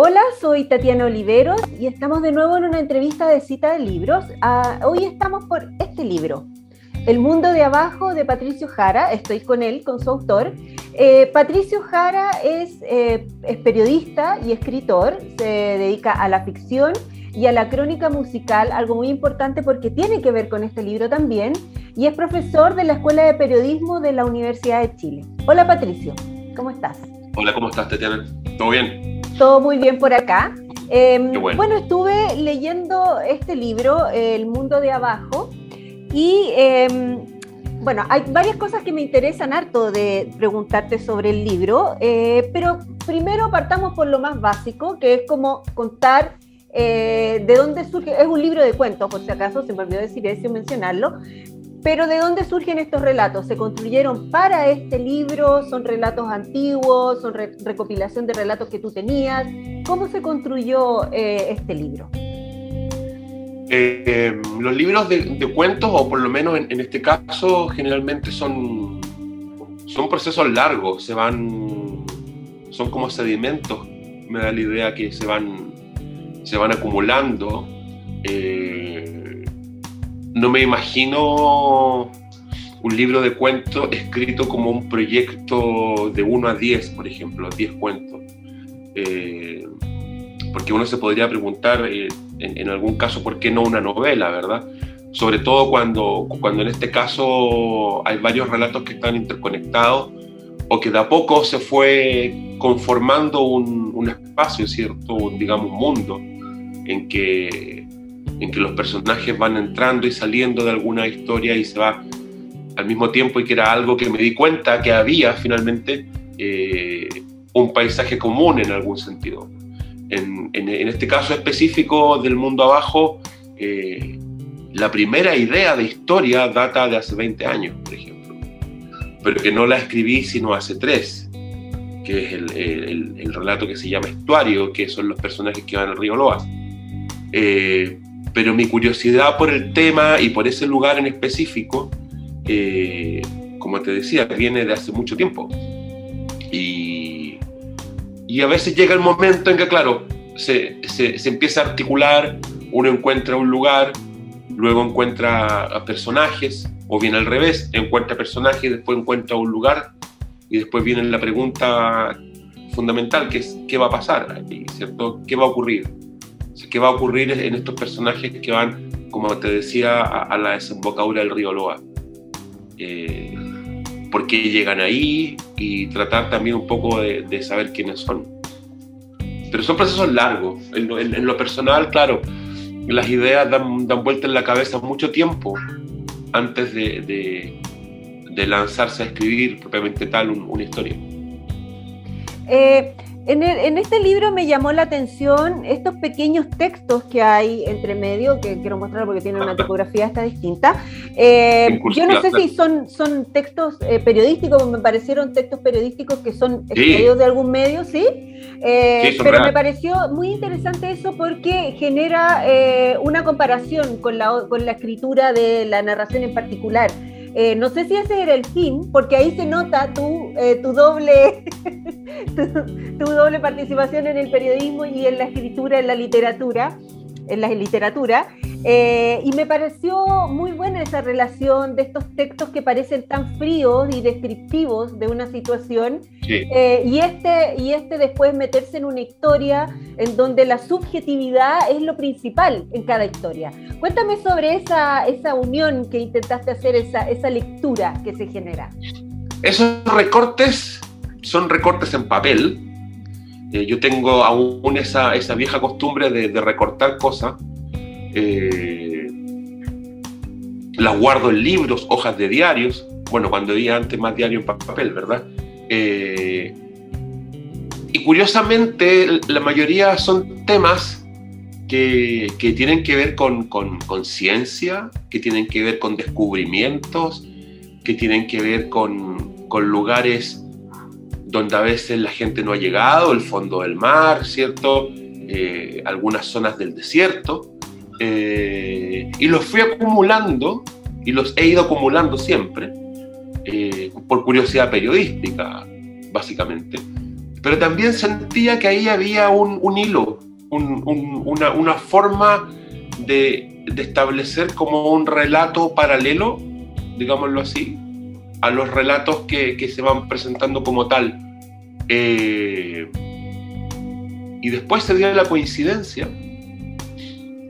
Hola, soy Tatiana Oliveros y estamos de nuevo en una entrevista de cita de libros. Ah, hoy estamos por este libro, El mundo de abajo de Patricio Jara. Estoy con él, con su autor. Eh, Patricio Jara es, eh, es periodista y escritor, se dedica a la ficción y a la crónica musical, algo muy importante porque tiene que ver con este libro también, y es profesor de la Escuela de Periodismo de la Universidad de Chile. Hola Patricio, ¿cómo estás? Hola, ¿cómo estás, Tatiana? ¿Todo bien? Todo muy bien por acá. Em, bueno. estuve leyendo este libro, El mundo de abajo, y em, bueno, hay varias cosas que me interesan harto de preguntarte sobre el libro, eh, pero primero partamos por lo más básico, que es como contar eh, de dónde surge, es un libro de cuentos, por si acaso, se me olvidó decir eso y mencionarlo, pero ¿de dónde surgen estos relatos? ¿Se construyeron para este libro? ¿Son relatos antiguos? ¿Son recopilación de relatos que tú tenías? ¿Cómo se construyó eh, este libro? Eh, los libros de, cuentos, o por lo menos en, este caso, generalmente son, son procesos largos, se van, son como sedimentos, me da la idea que se van, se van acumulando. Eh, no me imagino un libro de cuentos escrito como un proyecto de 1 a 10, por ejemplo, 10 cuentos. Eh, porque uno se podría preguntar eh, en, algún caso por qué no una novela, ¿verdad? Sobre todo cuando, cuando en este caso hay varios relatos que están interconectados o que de a poco se fue conformando un, un espacio, ¿cierto? digamos, un mundo en que en que los personajes van entrando y saliendo de alguna historia y se va al mismo tiempo y que era algo que me di cuenta que había finalmente eh, un paisaje común en algún sentido. En, este caso específico del mundo abajo, eh, la primera idea de historia data de hace 20 años, por ejemplo, pero que no la escribí sino hace tres, que es el, relato que se llama Estuario, que son los personajes que van al río Loa. Eh, pero mi curiosidad por el tema y por ese lugar en específico, eh, como te decía, viene de hace mucho tiempo. Y, y a veces llega el momento en que, claro, se, se, empieza a articular, uno encuentra un lugar, luego encuentra a personajes, o bien al revés, encuentra personajes, después encuentra un lugar, y después viene la pregunta fundamental, que es ¿qué va a pasar? ¿Cierto? ¿Qué va a ocurrir? Qué va a ocurrir en estos personajes que van, como te decía, a, la desembocadura del río Loa. Eh, por qué llegan ahí y tratar también un poco de, saber quiénes son. Pero son procesos largos. En, lo personal, claro, las ideas dan, dan, vuelta en la cabeza mucho tiempo antes de, lanzarse a escribir propiamente tal una historia. Eh, en, este libro me llamó la atención estos pequeños textos que hay entre medio, que quiero mostrar porque tienen una tipografía esta distinta. Eh, yo no sé si son, son textos eh, periodísticos, me parecieron textos periodísticos que son extraídos de algún medio, ¿sí? Eh, pero me pareció muy interesante eso porque genera una comparación con la, con la escritura de la narración en particular. Eh, no sé si ese era el fin, porque ahí se nota tu, eh, tu doble, tu, doble participación en el periodismo y en la escritura, en la literatura, en la literatura. Eh, y me pareció muy buena esa relación de estos textos que parecen tan fríos y descriptivos de una situación eh, y, este, y este después meterse en una historia en donde la subjetividad es lo principal en cada historia. Cuéntame sobre esa, esa unión que intentaste hacer, esa, esa lectura que se genera. Esos recortes son recortes en papel. Eh, yo tengo aún esa, esa vieja costumbre de, de recortar cosas eh, las guardo en libros, hojas de diarios, bueno, cuando había antes más diario en papel, ¿verdad? Eh, y curiosamente, la mayoría son temas que, tienen que ver con, ciencia, que tienen que ver con descubrimientos, que tienen que ver con, con lugares donde a veces la gente no ha llegado, el fondo del mar, ¿cierto? Eh, algunas zonas del desierto. Eh, y los fui acumulando, y los he ido acumulando siempre, eh, por curiosidad periodística, básicamente. pero también sentía que ahí había un, hilo, una, forma de, establecer como un relato paralelo, digámoslo así, a los relatos que, se van presentando como tal. Eh, y después se dio la coincidencia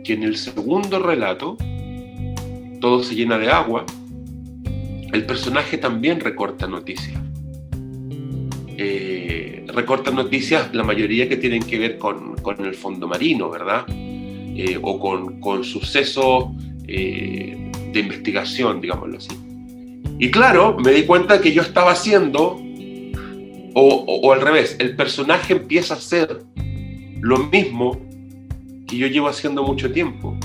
que en el segundo relato todo se llena de agua, el personaje también recorta noticias. Eh, recorta noticias, la mayoría que tienen que ver con, el fondo marino, ¿verdad? Eh, o con, sucesos eh, de investigación, digámoslo así. Y claro, me di cuenta que yo estaba haciendo, o, al revés, el personaje empieza a hacer lo mismo que yo llevo haciendo mucho tiempo.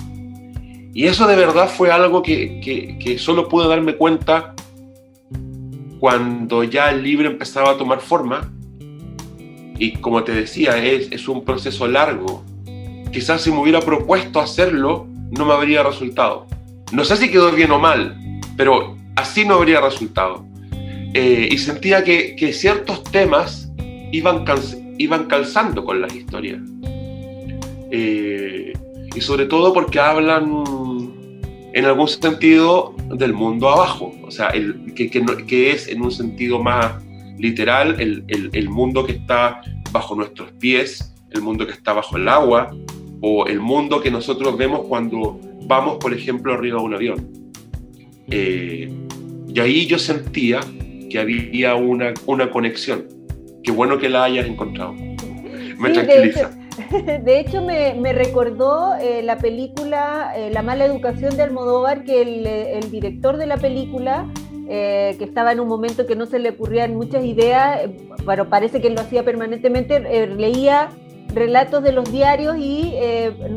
Y eso de verdad fue algo que, que, solo pude darme cuenta cuando ya el libro empezaba a tomar forma. Y como te decía, es, es un proceso largo. Quizás si me hubiera propuesto hacerlo, no me habría resultado. No sé si quedó bien o mal, pero así no habría resultado. Eh, y sentía que, que, ciertos temas iban, iban calzando con las historias. Eh, y sobre todo porque hablan en algún sentido del mundo abajo, o sea, el, que, que, es en un sentido más literal el, el, mundo que está bajo nuestros pies, el mundo que está bajo el agua, o el mundo que nosotros vemos cuando vamos, por ejemplo, arriba de un avión. Eh, y ahí yo sentía que había una, una conexión. Qué bueno que la hayas encontrado. Me tranquiliza. De hecho, me, recordó eh, la película eh, La mala educación de Almodóvar, que el, eh, director de la película, que estaba en un momento que no se le ocurrían muchas ideas, pero parece que lo hacía permanentemente, leía relatos de los diarios, y,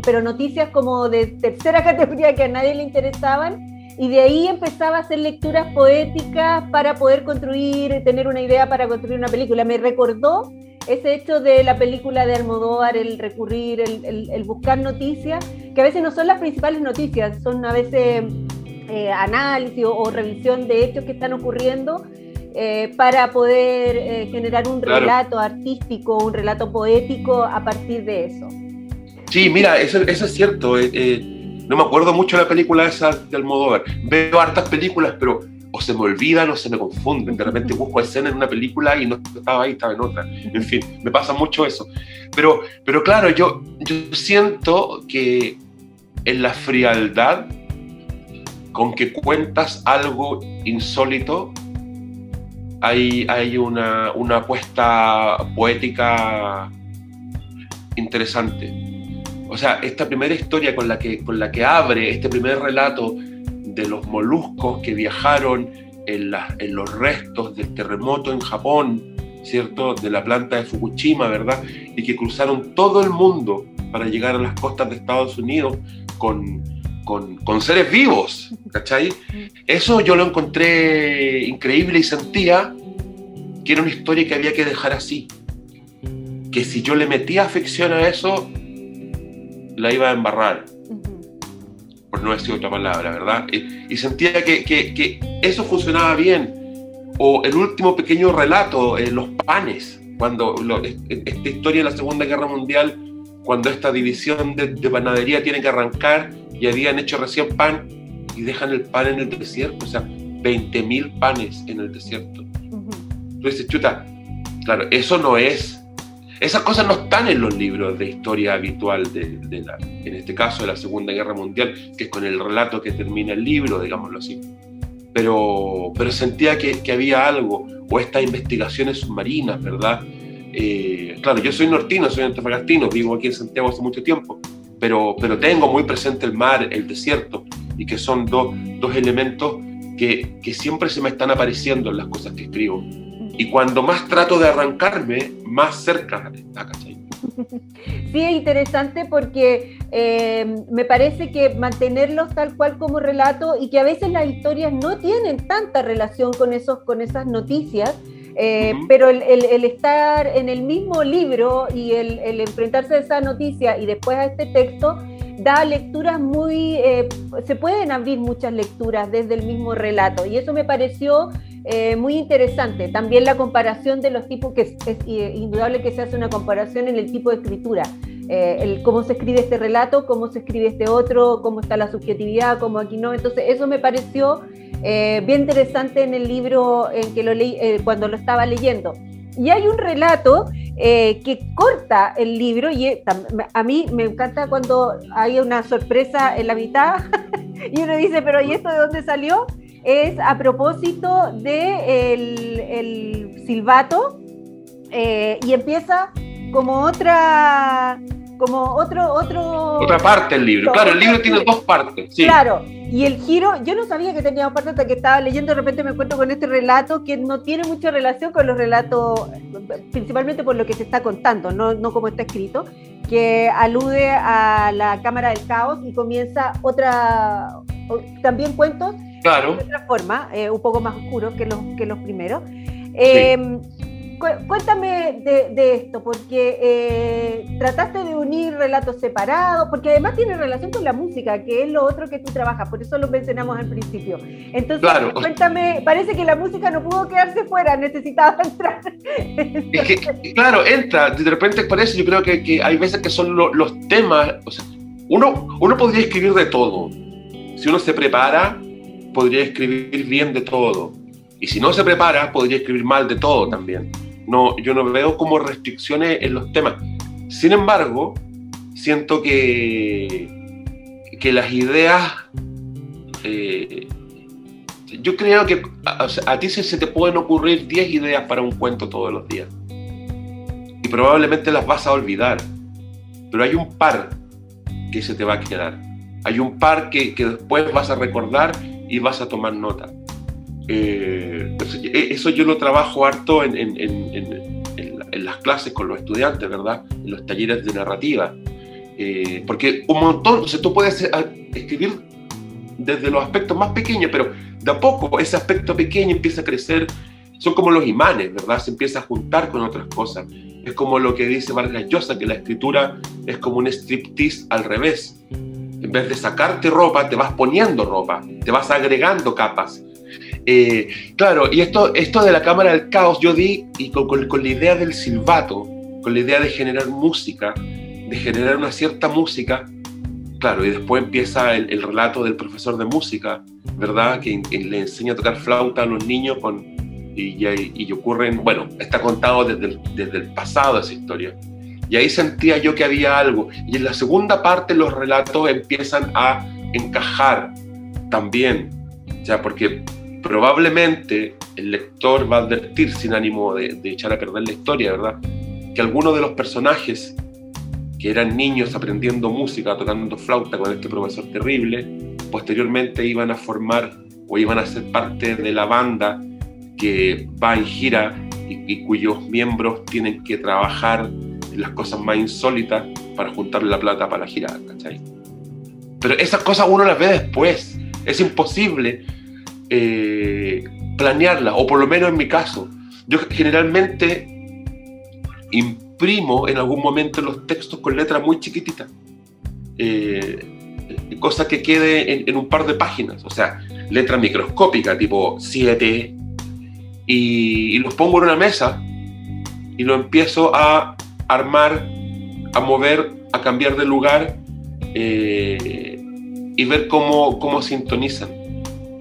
pero noticias como de tercera categoría que a nadie le interesaban, y de ahí empezaba a hacer lecturas poéticas para poder construir, tener una idea para construir una película. Me recordó ese hecho de la película de Almodóvar, el recurrir, el, buscar noticias, que a veces no son las principales noticias, son a veces eh, análisis o, revisión de hechos que están ocurriendo eh, para poder eh, generar un relato artístico, un relato poético a partir de eso. Sí, mira, eso, eso es cierto. no me acuerdo mucho de la película esa de Almodóvar. Veo hartas películas, pero o se me olvidan o se me confunden. De repente busco escena en una película y no estaba ahí, estaba en otra. En fin, me pasa mucho eso. Pero, pero claro, yo, yo siento que en la frialdad con que cuentas algo insólito, hay, hay una, una apuesta poética interesante. O sea, esta primera historia con la que, con la que abre este primer relato de los moluscos que viajaron en, en los restos del terremoto en Japón, ¿cierto? De la planta de Fukushima, ¿verdad? Y que cruzaron todo el mundo para llegar a las costas de Estados Unidos con, con, con, seres vivos, ¿cachai? Eso yo lo encontré increíble y sentía que era una historia que había que dejar así. Que si yo le metía afección a eso, la iba a embarrar no decir otra palabra, ¿verdad? Y, sentía que, que, eso funcionaba bien. O el último pequeño relato, eh, los panes, cuando esta historia de la Segunda Guerra Mundial, cuando esta división de, panadería tiene que arrancar y habían hecho recién pan y dejan el pan en el desierto, o sea, 20.000 panes en el desierto. Entonces, chuta, claro, eso no es esas cosas no están en los libros de historia habitual, de, la, en este caso de la Segunda Guerra Mundial, que es con el relato que termina el libro, digámoslo así. Pero, pero sentía que, había algo, o estas investigaciones submarinas, ¿verdad? Eh, claro, yo soy nortino, soy antofagastino, vivo aquí en Santiago hace mucho tiempo, pero, pero tengo muy presente el mar, el desierto, y que son dos, dos elementos que, que siempre se me están apareciendo en las cosas que escribo. Y cuando más trato de arrancarme, más cerca está, ¿cachai? Sí, es interesante porque eh, me parece que mantenerlos tal cual como relato y que a veces las historias no tienen tanta relación con, esos, con esas noticias, eh, pero el, el, estar en el mismo libro y el, el, enfrentarse a esa noticia y después a este texto da lecturas muy, eh, se pueden abrir muchas lecturas desde el mismo relato y eso me pareció eh, muy interesante. También la comparación de los tipos, que es, indudable que se hace una comparación en el tipo de escritura. Eh, el cómo se escribe este relato, cómo se escribe este otro, cómo está la subjetividad, cómo aquí no. Entonces, eso me pareció eh, bien interesante en el libro en que lo leí, cuando lo estaba leyendo. Y hay un relato que corta el libro y a mí me encanta cuando hay una sorpresa en la mitad y uno dice, pero ¿y esto de dónde salió? Es a propósito de el, silbato eh, y empieza como otra como otro otro otra parte del libro claro el libro tiene dos partes sí. claro y el giro yo no sabía que tenía dos partes hasta que estaba leyendo de repente me encuentro con este relato que no tiene mucha relación con los relatos principalmente por lo que se está contando no, no como está escrito que alude a la Cámara del Caos y comienza otra, también cuentos claro. de otra forma, eh, un poco más oscuros que los, que los primeros. Em, cuéntame de, esto, porque eh, trataste de unir relatos separados, porque además tiene relación con la música, que es lo otro que tú trabajas, por eso lo mencionamos al principio. Entonces, cuéntame, parece que la música no pudo quedarse fuera, necesitaba entrar. claro, entra, de repente parece, yo creo que, hay veces que son los temas, o sea, uno, uno podría escribir de todo, si uno se prepara, podría escribir bien de todo. Y si no se prepara, podría escribir mal de todo también no, yo no veo como restricciones en los temas. Sin embargo, siento que, que las ideas, eh, yo creo que a, ti se, te pueden ocurrir 10 ideas para un cuento todos los días. Y probablemente las vas a olvidar. Pero hay un par que se te va a quedar. Hay un par que, que después vas a recordar y vas a tomar nota. Eh, e, eso yo lo trabajo harto en, en, en, en, las clases con los estudiantes, ¿verdad? En los talleres de narrativa. Eh, porque un montón, o sea, tú puedes eh, escribir desde los aspectos más pequeños, pero de a poco ese aspecto pequeño empieza a crecer. Son como los imanes, ¿verdad? Se empieza a juntar con otras cosas. Es como lo que dice Vargas Llosa, que la escritura es como un striptease al revés. En vez de sacarte ropa, te vas poniendo ropa, te vas agregando capas eh, claro, y esto, esto de la cámara del caos, yo di, y con, la idea del silbato, con la idea de generar música, de generar una cierta música, claro, y después empieza el, relato del profesor de música, ¿verdad? Que, le enseña a tocar flauta a los niños con, y, y, y ocurren, bueno, está contado desde el, desde el pasado esa historia. Y ahí sentía yo que había algo. Y en la segunda parte los relatos empiezan a encajar también. O sea, porque probablemente el lector va a advertir, sin ánimo de, echar a perder la historia, ¿verdad? Que algunos de los personajes que eran niños aprendiendo música, tocando flauta con este profesor terrible, posteriormente iban a formar o iban a ser parte de la banda que va en gira y, cuyos miembros tienen que trabajar en las cosas más insólitas para juntar la plata para la gira, ¿cachai? Pero esas cosas uno las ve después. Es imposible eh, planearla, o por lo menos en mi caso. Yo generalmente imprimo en algún momento los textos con letras muy chiquititas, eh, cosa que quede en, un par de páginas, o sea, letra microscópica, tipo 7, y, los pongo en una mesa y lo empiezo a armar, a mover, a cambiar de lugar eh, y ver cómo, cómo sintonizan.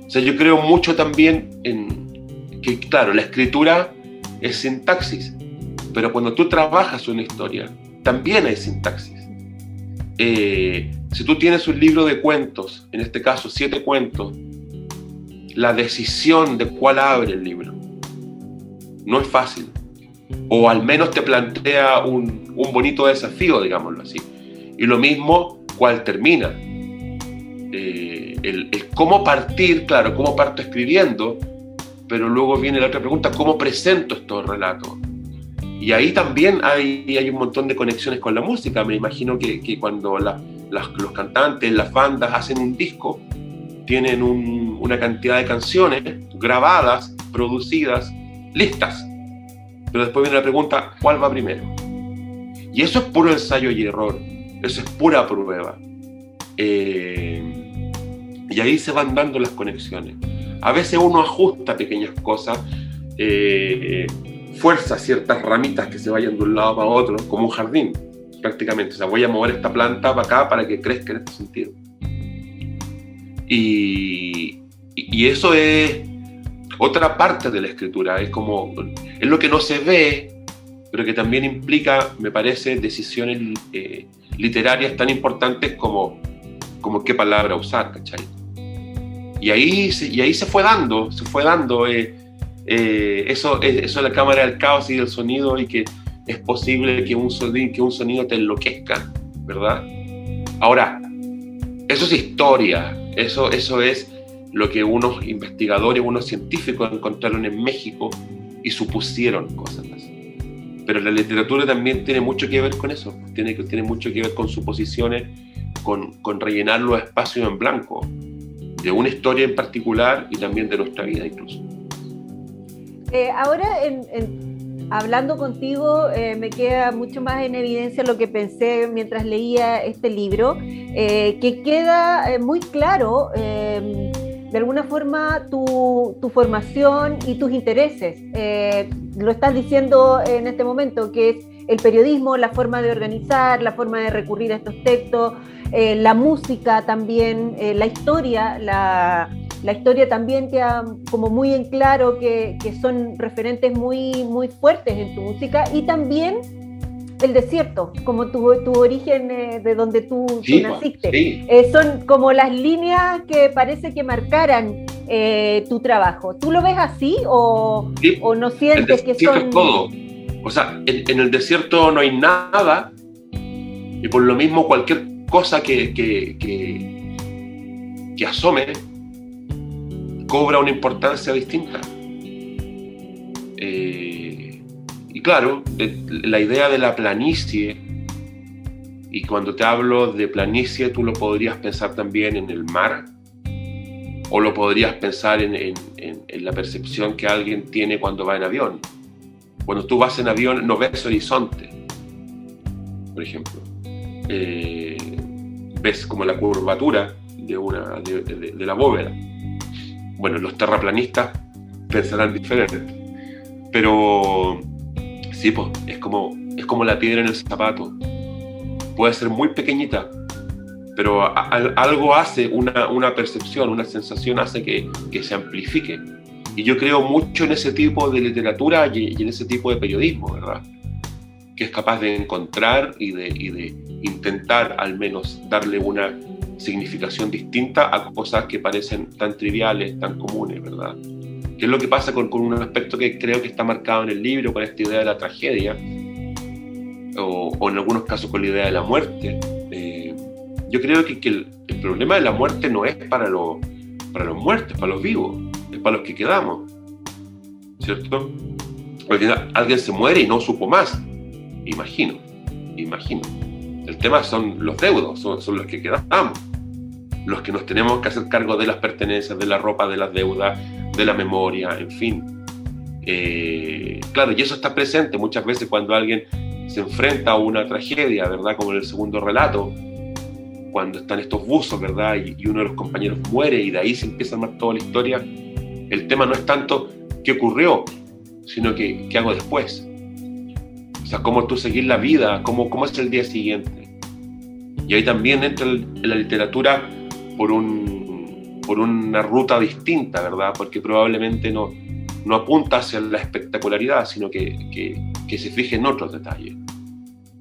O sea, yo creo mucho también en que, claro, la escritura es sintaxis, pero cuando tú trabajas una historia, también hay sintaxis. Eh, si tú tienes un libro de cuentos, en este caso siete cuentos, la decisión de cuál abre el libro no es fácil. O al menos te plantea un, un bonito desafío, digámoslo así. Y lo mismo, cuál termina. Eh, el, cómo partir, claro, cómo parto escribiendo, pero luego viene la otra pregunta, ¿cómo presento estos relatos? Y ahí también hay, hay un montón de conexiones con la música. Me imagino que, que cuando los cantantes, las bandas hacen un disco, tienen una cantidad de canciones grabadas, producidas, listas. Pero después viene la pregunta, ¿cuál va primero? Y eso es puro ensayo y error, eso es pura prueba. Eh, y ahí se van dando las conexiones. A veces uno ajusta pequeñas cosas, eh, fuerza ciertas ramitas que se vayan de un lado para otro, como un jardín, prácticamente. O sea, voy a mover esta planta para acá para que crezca en este sentido. Y, y eso es otra parte de la escritura, es como, es lo que no se ve, pero que también implica, me parece, decisiones eh, literarias tan importantes como, como qué palabra usar, ¿cachai? Y ahí, y ahí se fue dando, se fue dando eh, eh, eso, eso de la cámara del caos y del sonido y que es posible que un sonido, que un sonido te enloquezca, ¿verdad? Ahora, eso es historia, eso, eso es lo que unos investigadores, unos científicos encontraron en México y supusieron cosas así. Pero la literatura también tiene mucho que ver con eso, tiene, tiene mucho que ver con suposiciones, con, con rellenar los espacios en blanco, de una historia en particular y también de nuestra vida incluso. Eh, ahora, hablando contigo, eh, me queda mucho más en evidencia lo que pensé mientras leía este libro, eh, que queda muy claro de alguna forma tu, tu, formación y tus intereses. lo estás diciendo en este momento, que es el periodismo, la forma de organizar, la forma de recurrir a estos textos, la música también, la historia, la, la historia también queda como muy en claro que, que, son referentes muy, muy fuertes en tu música y también el desierto, como tu, tu origen eh, de donde tú, naciste. Eh, son como las líneas que parece que marcaran eh, tu trabajo. ¿Tú lo ves así o, o no sientes que son... todo. O sea, en, en, el desierto no hay nada y por lo mismo cualquier cosa que, que, que, que asome cobra una importancia distinta. Eh, claro, la idea de la planicie, y cuando te hablo de planicie, tú lo podrías pensar también en el mar, o lo podrías pensar en, la percepción que alguien tiene cuando va en avión. Cuando tú vas en avión no ves horizonte, por ejemplo. Eh, ves como la curvatura de, una, de la bóveda bueno, los terraplanistas pensarán diferente, pero es como, es como la piedra en el zapato. Puede ser muy pequeñita, pero algo hace, una, una, percepción, una sensación hace que, que, se amplifique. Y yo creo mucho en ese tipo de literatura y, en ese tipo de periodismo, ¿verdad? Que es capaz de encontrar y de, y de intentar al menos darle una significación distinta a cosas que parecen tan triviales, tan comunes, ¿verdad? ¿Qué es lo que pasa con, con, un aspecto que creo que está marcado en el libro, con esta idea de la tragedia, o, en algunos casos con la idea de la muerte? Eh, yo creo que, que el, problema de la muerte no es para, lo, para los muertos, para los vivos, es para los que quedamos, ¿cierto? Porque alguien se muere y no supo más, imagino, imagino. El tema son los deudos, son, son los que quedamos los que nos tenemos que hacer cargo de las pertenencias, de la ropa, de las deudas, de la memoria, en fin. Eh, claro, y eso está presente muchas veces cuando alguien se enfrenta a una tragedia, ¿verdad? Como en el segundo relato, cuando están estos buzos, ¿verdad? Y, uno de los compañeros muere y de ahí se empieza a armar toda la historia. El tema no es tanto qué ocurrió, sino qué hago después. O sea, cómo tú seguir la vida, cómo, cómo es el día siguiente. Y ahí también entra en la literatura por, un, por una ruta distinta, ¿verdad? Porque probablemente no, no apunta hacia la espectacularidad, sino que, que, que se fije en otros detalles.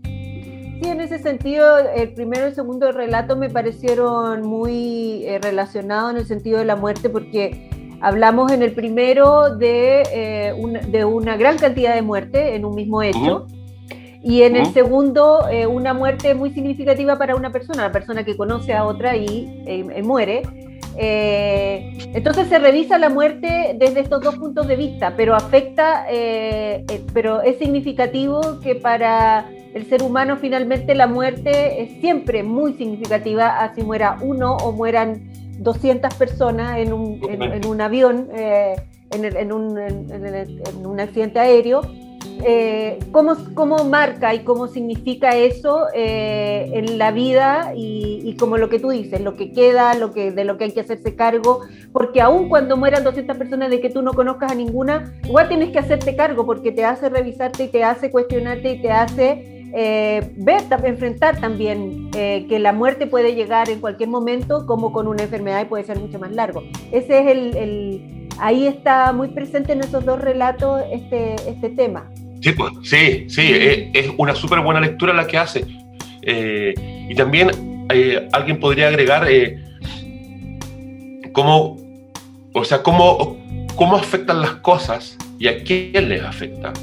Sí, en ese sentido, el primero y el segundo relato me parecieron muy eh, relacionados en el sentido de la muerte, porque hablamos en el primero de, eh, una, de una gran cantidad de muerte en un mismo hecho. Y en el segundo, eh, una muerte muy significativa para una persona, la persona que conoce a otra y eh, muere. Eh, entonces se revisa la muerte desde estos dos puntos de vista, pero afecta, pero es significativo que para el ser humano finalmente la muerte es siempre muy significativa, así muera uno o mueran 200 personas en un, en, un avión, en, un, en un accidente aéreo eh, cómo, marca y cómo significa eso eh, en la vida y, como lo que tú dices, lo que queda, lo que, de lo que hay que hacerse cargo, porque aun cuando mueran 200 personas de que tú no conozcas a ninguna, igual tienes que hacerte cargo porque te hace revisarte y te hace cuestionarte y te hace eh, ver, enfrentar también que la muerte puede llegar en cualquier momento, como con una enfermedad y puede ser mucho más largo. Ese es el, ahí está muy presente en esos dos relatos este, este tema. Sí, pues, sí, sí, es, una súper buena lectura la que hace. Eh, y también eh, alguien podría agregar eh, cómo, o sea, cómo, cómo afectan las cosas y a quién les afecta.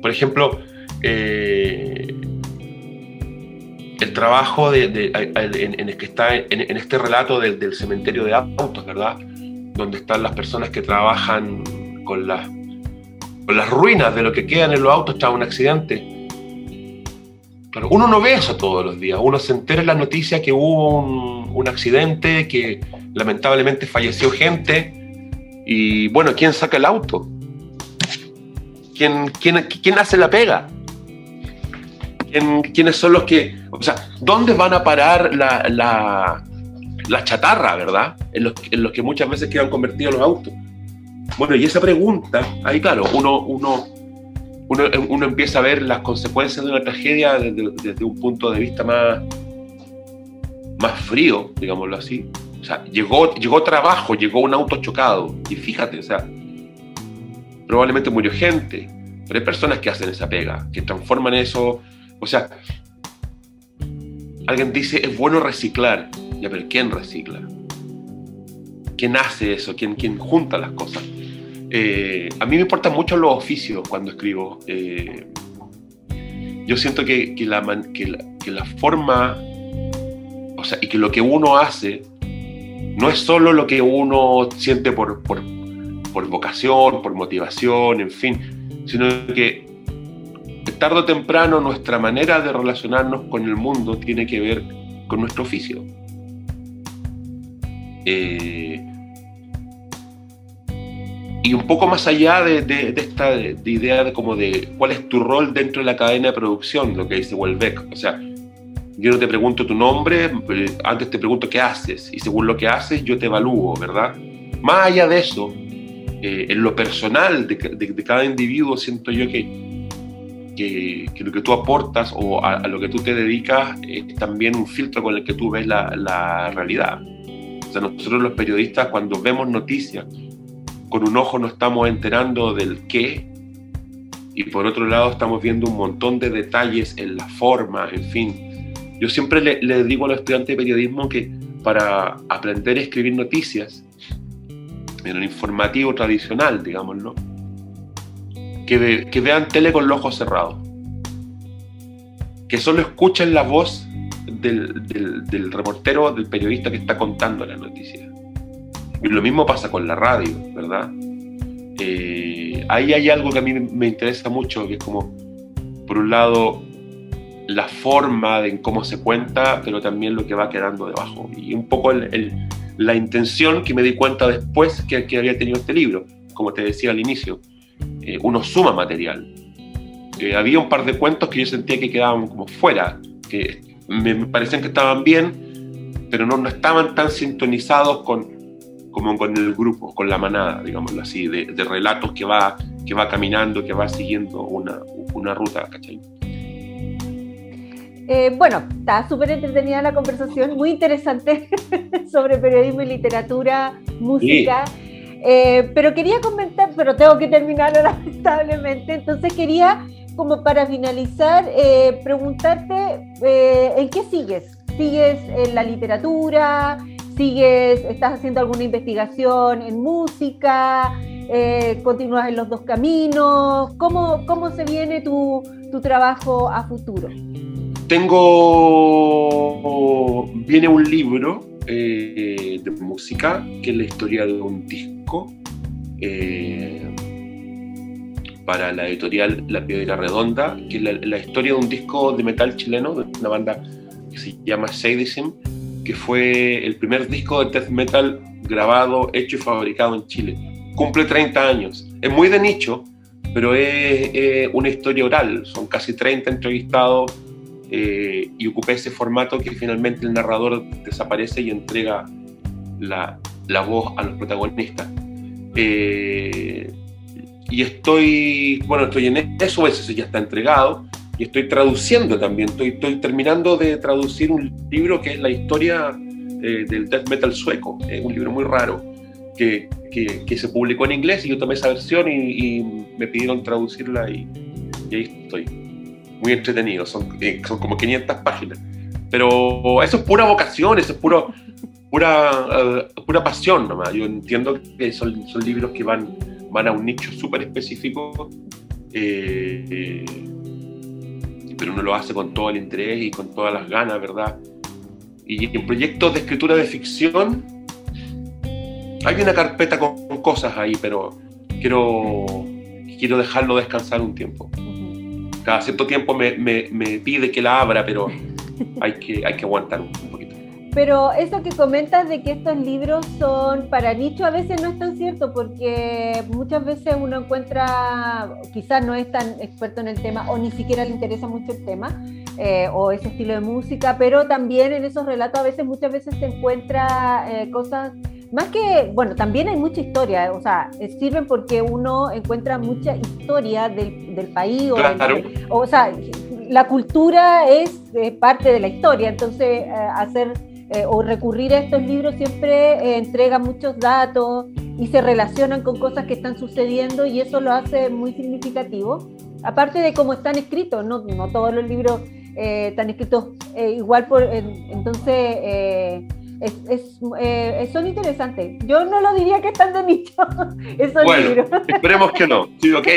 Por ejemplo, el trabajo en, el que está en, este relato del, del cementerio de autos, ¿verdad? Donde están las personas que trabajan con las las ruinas de lo que quedan en los autos tras un accidente. Uno no ve eso todos los días, uno se entera en la noticia que hubo un, accidente, que lamentablemente falleció gente, y bueno, ¿quién saca el auto? ¿Quién, quién, quién hace la pega? ¿Quiénes son los que, o sea, dónde van a parar la, la, chatarra, verdad? En los, en los que muchas veces quedan convertidos los autos. Bueno, y esa pregunta, ahí claro, uno, uno, uno, empieza a ver las consecuencias de una tragedia desde, un punto de vista más, más frío, digámoslo así. O sea, llegó, llegó trabajo, llegó un auto chocado, y fíjate, o sea, probablemente murió gente, pero hay personas que hacen esa pega, que transforman eso, o sea, alguien dice, es bueno reciclar, ya, pero ¿quién recicla? ¿Quién hace eso? ¿Quién, quién junta las cosas? Eh, a mí me importan mucho los oficios cuando escribo. Eh, yo siento que, la, forma, o sea, y que lo que uno hace no es solo lo que uno siente por vocación, por motivación, en fin, sino que tarde o temprano nuestra manera de relacionarnos con el mundo tiene que ver con nuestro oficio. Eh, y un poco más allá de, esta idea de como de cuál es tu rol dentro de la cadena de producción, lo que dice Welbeck. O sea, yo no te pregunto tu nombre, eh, antes te pregunto qué haces, y según lo que haces yo te evalúo, ¿verdad? Más allá de eso, eh, en lo personal de, cada individuo siento yo que, que, lo que tú aportas o a, lo que tú te dedicas es también un filtro con el que tú ves la, la realidad. O sea, nosotros los periodistas cuando vemos noticias, con un ojo nos estamos enterando del qué y por otro lado estamos viendo un montón de detalles en la forma, en fin. Yo siempre le, digo a los estudiantes de periodismo que para aprender a escribir noticias en el informativo tradicional, digámoslo, que, vean tele con los ojos cerrados, que solo escuchen la voz del, del, del reportero, del periodista que está contando la noticia lo mismo pasa con la radio, ¿verdad? Eh, ahí hay algo que a mí me interesa mucho, que es como, por un lado, la forma de cómo se cuenta, pero también lo que va quedando debajo. Y un poco la intención que me di cuenta después que, había tenido este libro, como te decía al inicio, eh, uno suma material. Eh, había un par de cuentos que yo sentía que quedaban como fuera, que me, parecían que estaban bien, pero no, no estaban tan sintonizados con, como con el grupo, con la manada, digámoslo así, de, relatos que va, que va caminando, que va siguiendo una, una ruta, ¿cachai? Eh, bueno, está súper entretenida la conversación, muy interesante sobre periodismo y literatura, música. Eh, pero quería comentar, pero tengo que terminarlo lamentablemente, entonces quería, como para finalizar, eh, preguntarte, ¿en qué sigues? ¿Sigues en la literatura? Sigues, estás haciendo alguna investigación en música, eh, continúas en los dos caminos, ¿cómo, cómo se viene tu, tu trabajo a futuro? Tengo, viene un libro eh, de música, que es la historia de un disco, eh, para la editorial La Piedra Redonda, que es la, historia de un disco de metal chileno, de una banda que se llama Sadism, que fue el primer disco de death metal grabado, hecho y fabricado en Chile. Cumple 30 años. Es muy de nicho, pero es una historia oral, son casi 30 entrevistados eh, y ocupé ese formato que finalmente el narrador desaparece y entrega la, la voz a los protagonistas. Eh, y estoy, bueno, estoy en eso, eso ya está entregado, y estoy traduciendo también, estoy, estoy terminando de traducir un libro que es la historia eh, del death metal sueco, es un libro muy raro, que, que, se publicó en inglés y yo tomé esa versión y, me pidieron traducirla y, y, ahí estoy. Muy entretenido, son, eh, son como 500 páginas. Pero eso es pura vocación, eso es puro, pura, uh, pura pasión nomás. Yo entiendo que son, son libros que van, van a un nicho súper específico, eh, eh, pero uno lo hace con todo el interés y con todas las ganas, ¿verdad? Y en proyectos de escritura de ficción, hay una carpeta con, cosas ahí, pero quiero, quiero dejarlo descansar un tiempo. Cada cierto tiempo me, me, me pide que la abra, pero hay que, hay que aguantar un poquito. Pero eso que comentas de que estos libros son para nicho a veces no es tan cierto porque muchas veces uno encuentra, quizás no es tan experto en el tema o ni siquiera le interesa mucho el tema eh, o ese estilo de música, pero también en esos relatos a veces muchas veces se encuentra eh, cosas más que, bueno, también hay mucha historia, o sea, sirven porque uno encuentra mucha historia del, del país o, claro. o, sea, la cultura es parte de la historia, entonces eh, hacer eh, o recurrir a estos libros siempre eh, entrega muchos datos y se relacionan con cosas que están sucediendo y eso lo hace muy significativo. Aparte de cómo están escritos, no, no todos los libros están escritos igual, por, entonces es, son interesantes. Yo no lo diría que están de nicho, esos bueno, libros. Esperemos que no. Sí, ok.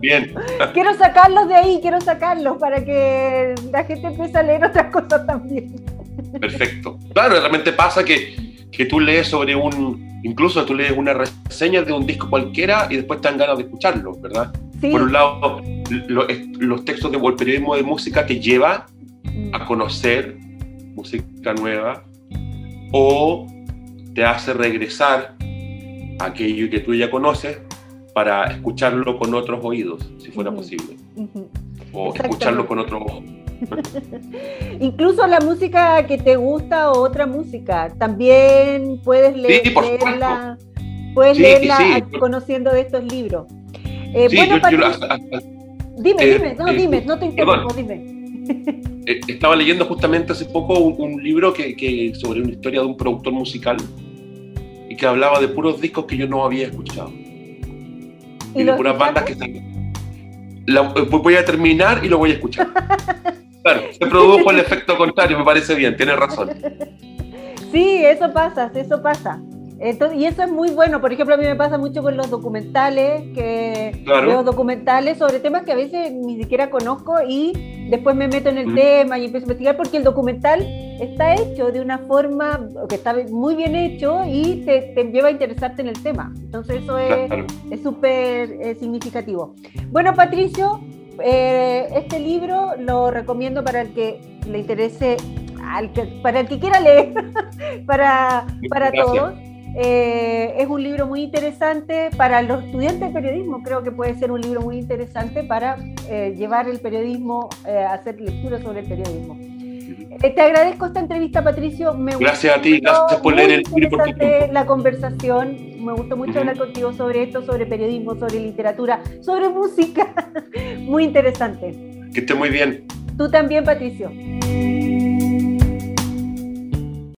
Bien. quiero sacarlos de ahí, quiero sacarlos para que la gente empiece a leer otras cosas también. Perfecto. Claro, realmente pasa que, que tú lees sobre un, incluso tú lees una reseña de un disco cualquiera y después te dan ganas de escucharlo, ¿verdad? Por un lado, los textos de, o el periodismo de música te lleva a conocer música nueva o te hace regresar a aquello que tú ya conoces para escucharlo con otros oídos, si fuera posible. O escucharlo con otros ojos. Incluso la música que te gusta o otra música, también puedes leerla, puedes leerla conociendo de estos libros. Eh, bueno, dime, eh, dime, no, eh, dime, no te interrumpo, dime. Estaba leyendo justamente hace poco un, libro que, sobre una historia de un productor musical y que hablaba de puros discos que yo no había escuchado. Y, de puras bandas que están... voy a terminar y lo voy a escuchar. Claro, se produjo el efecto contrario, me parece bien, tienes razón. Sí, eso pasa, eso pasa. Entonces, y eso es muy bueno. Por ejemplo, a mí me pasa mucho con los documentales, que veo documentales sobre temas que a veces ni siquiera conozco y después me meto en el tema y empiezo a investigar porque el documental está hecho de una forma que está muy bien hecho y te, lleva a interesarte en el tema. Entonces eso es súper eh, significativo. Bueno, Patricio, eh, este libro lo recomiendo para el que le interese, para el que quiera leer, para, para todos. Eh, es un libro muy interesante para los estudiantes de periodismo, creo que puede ser un libro muy interesante para eh, llevar el periodismo, a hacer lectura sobre el periodismo. te agradezco esta entrevista, Patricio. Me gracias a ti, gracias por leer el libro. La conversación me gustó mucho hablar contigo sobre esto, sobre periodismo, sobre literatura, sobre música. muy interesante. Que esté muy bien. Tú también, Patricio.